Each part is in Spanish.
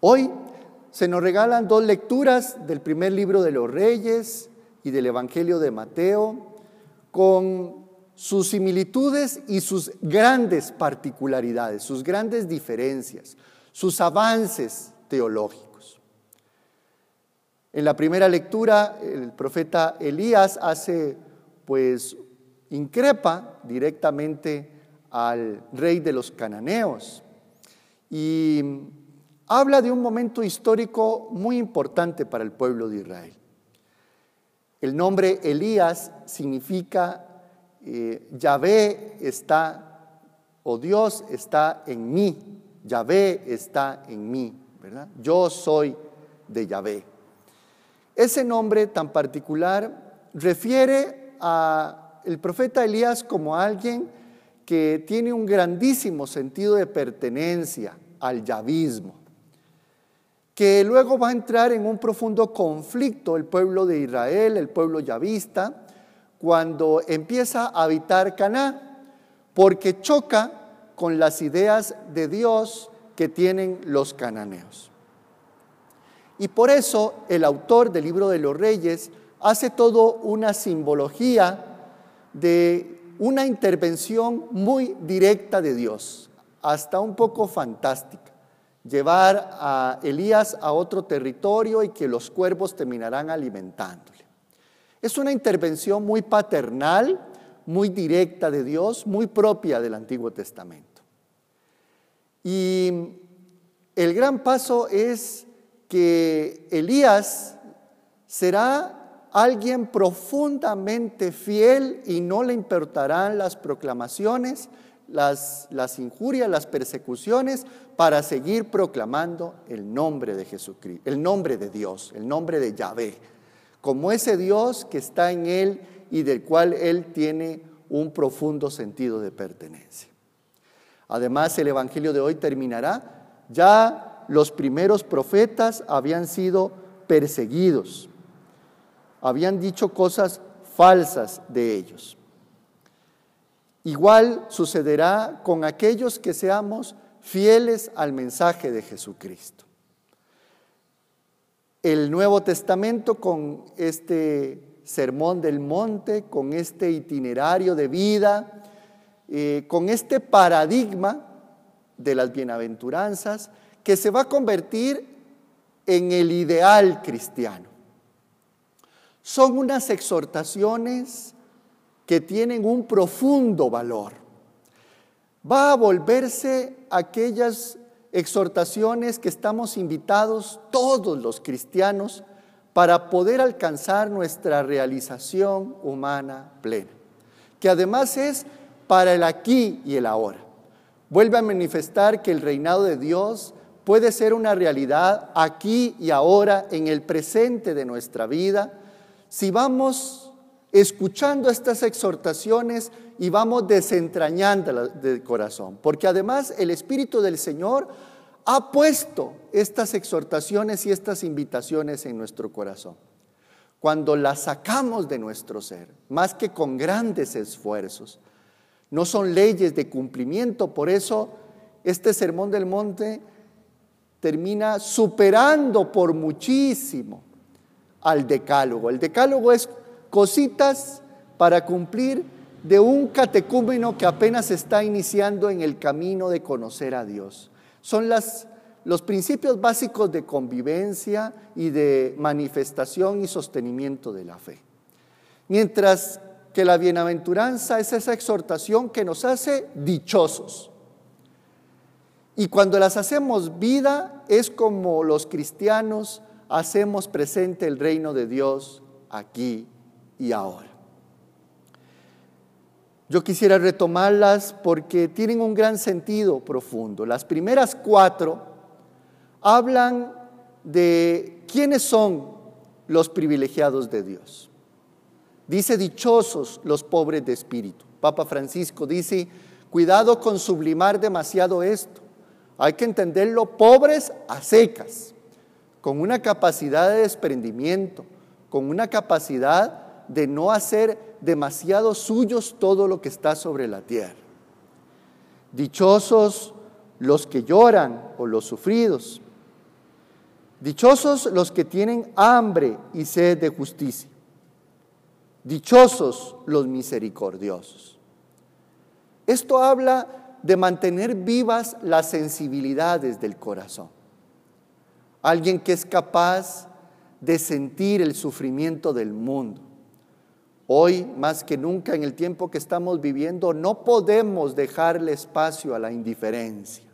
Hoy se nos regalan dos lecturas del primer libro de los Reyes y del Evangelio de Mateo, con sus similitudes y sus grandes particularidades, sus grandes diferencias, sus avances teológicos. En la primera lectura, el profeta Elías hace, pues, increpa directamente al rey de los cananeos y habla de un momento histórico muy importante para el pueblo de Israel. El nombre Elías significa eh, Yahvé está, o Dios está en mí, Yahvé está en mí, ¿verdad? Yo soy de Yahvé. Ese nombre tan particular refiere a el profeta Elías como alguien que tiene un grandísimo sentido de pertenencia al yavismo, que luego va a entrar en un profundo conflicto el pueblo de Israel, el pueblo yavista, cuando empieza a habitar Caná, porque choca con las ideas de Dios que tienen los cananeos. Y por eso el autor del libro de los reyes hace todo una simbología de una intervención muy directa de Dios, hasta un poco fantástica. Llevar a Elías a otro territorio y que los cuervos terminarán alimentándole. Es una intervención muy paternal, muy directa de Dios, muy propia del Antiguo Testamento. Y el gran paso es que Elías será alguien profundamente fiel y no le importarán las proclamaciones, las, las, injurias, las persecuciones, para seguir proclamando el nombre de Jesucristo, el nombre de Dios, el nombre de Yahvé, como ese Dios que está en él y del cual él tiene un profundo sentido de pertenencia. Además, el Evangelio de hoy terminará, ya los primeros profetas habían sido perseguidos habían dicho cosas falsas de ellos. Igual sucederá con aquellos que seamos fieles al mensaje de Jesucristo. El Nuevo Testamento con este sermón del monte, con este itinerario de vida, eh, con este paradigma de las bienaventuranzas que se va a convertir en el ideal cristiano. Son unas exhortaciones que tienen un profundo valor. Va a volverse aquellas exhortaciones que estamos invitados todos los cristianos para poder alcanzar nuestra realización humana plena, que además es para el aquí y el ahora. Vuelve a manifestar que el reinado de Dios puede ser una realidad aquí y ahora, en el presente de nuestra vida, si vamos escuchando estas exhortaciones y vamos desentrañándolas del corazón, porque además el Espíritu del Señor ha puesto estas exhortaciones y estas invitaciones en nuestro corazón. Cuando las sacamos de nuestro ser, más que con grandes esfuerzos, no son leyes de cumplimiento, por eso este sermón del monte termina superando por muchísimo al decálogo. El decálogo es cositas para cumplir de un catecúmeno que apenas está iniciando en el camino de conocer a Dios. Son las, los principios básicos de convivencia y de manifestación y sostenimiento de la fe. Mientras que la bienaventuranza es esa exhortación que nos hace dichosos. Y cuando las hacemos vida es como los cristianos hacemos presente el reino de Dios aquí y ahora. Yo quisiera retomarlas porque tienen un gran sentido profundo. Las primeras cuatro hablan de quiénes son los privilegiados de Dios. Dice dichosos los pobres de espíritu. Papa Francisco dice, cuidado con sublimar demasiado esto. Hay que entenderlo pobres a secas con una capacidad de desprendimiento, con una capacidad de no hacer demasiado suyos todo lo que está sobre la tierra. Dichosos los que lloran o los sufridos. Dichosos los que tienen hambre y sed de justicia. Dichosos los misericordiosos. Esto habla de mantener vivas las sensibilidades del corazón. Alguien que es capaz de sentir el sufrimiento del mundo. Hoy, más que nunca en el tiempo que estamos viviendo, no podemos dejarle espacio a la indiferencia.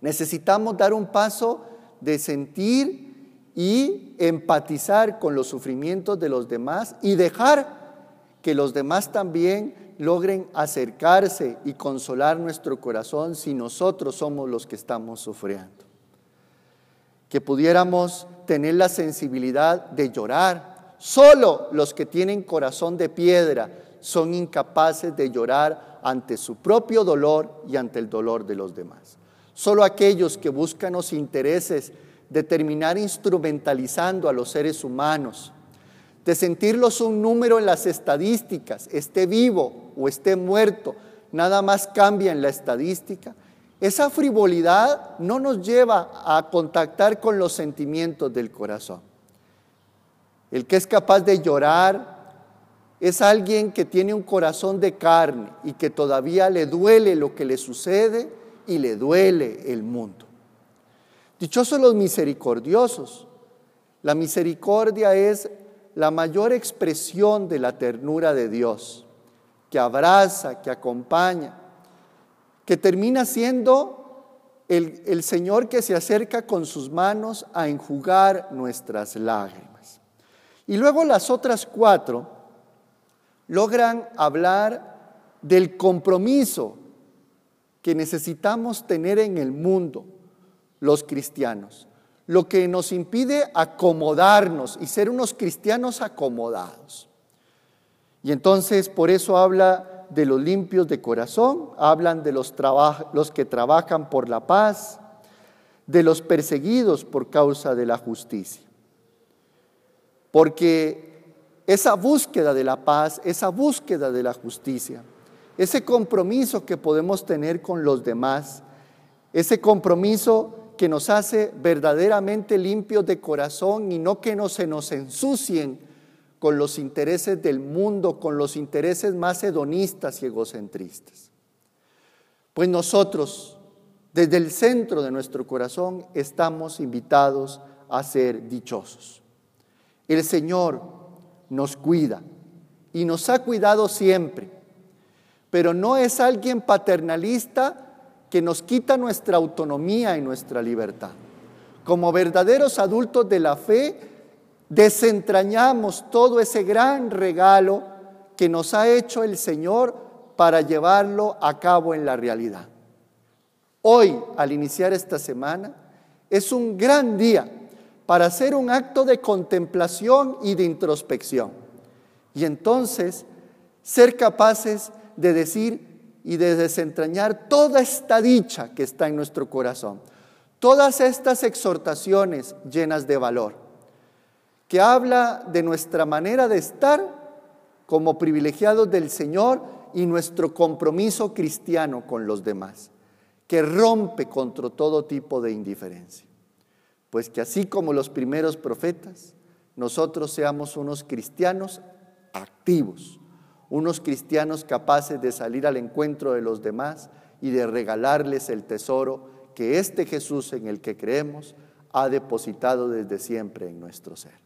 Necesitamos dar un paso de sentir y empatizar con los sufrimientos de los demás y dejar que los demás también logren acercarse y consolar nuestro corazón si nosotros somos los que estamos sufriendo. Que pudiéramos tener la sensibilidad de llorar. Solo los que tienen corazón de piedra son incapaces de llorar ante su propio dolor y ante el dolor de los demás. Solo aquellos que buscan los intereses de terminar instrumentalizando a los seres humanos, de sentirlos un número en las estadísticas, esté vivo o esté muerto, nada más cambia en la estadística. Esa frivolidad no nos lleva a contactar con los sentimientos del corazón. El que es capaz de llorar es alguien que tiene un corazón de carne y que todavía le duele lo que le sucede y le duele el mundo. Dichosos los misericordiosos. La misericordia es la mayor expresión de la ternura de Dios, que abraza, que acompaña, que termina siendo el, el, Señor que se acerca con sus manos a enjugar nuestras lágrimas. Y luego las otras cuatro logran hablar del compromiso que necesitamos tener en el mundo los cristianos, lo que nos impide acomodarnos y ser unos cristianos acomodados. Y entonces por eso habla de los limpios de corazón, hablan de los, los que trabajan por la paz, de los perseguidos por causa de la justicia. Porque esa búsqueda de la paz, esa búsqueda de la justicia, ese compromiso que podemos tener con los demás, ese compromiso que nos hace verdaderamente limpios de corazón y no que no se nos ensucien con los intereses del mundo, con los intereses más hedonistas y egocentristas. Pues nosotros, desde el centro de nuestro corazón, estamos invitados a ser dichosos. El Señor nos cuida y nos ha cuidado siempre pero no es alguien paternalista que nos quita nuestra autonomía y nuestra libertad. Como verdaderos adultos de la fe, desentrañamos todo ese gran regalo que nos ha hecho el Señor para llevarlo a cabo en la realidad. Hoy, al iniciar esta semana, es un gran día para hacer un acto de contemplación y de introspección. Y entonces ser capaces de decir y de desentrañar toda esta dicha que está en nuestro corazón. Todas estas exhortaciones llenas de valor, que habla de nuestra manera de estar como privilegiados del Señor y nuestro compromiso cristiano con los demás, que rompe contra todo tipo de indiferencia. Pues que así como los primeros profetas, nosotros seamos unos cristianos activos, unos cristianos capaces de salir al encuentro de los demás y de regalarles el tesoro que este Jesús en el que creemos ha depositado desde siempre en nuestro ser.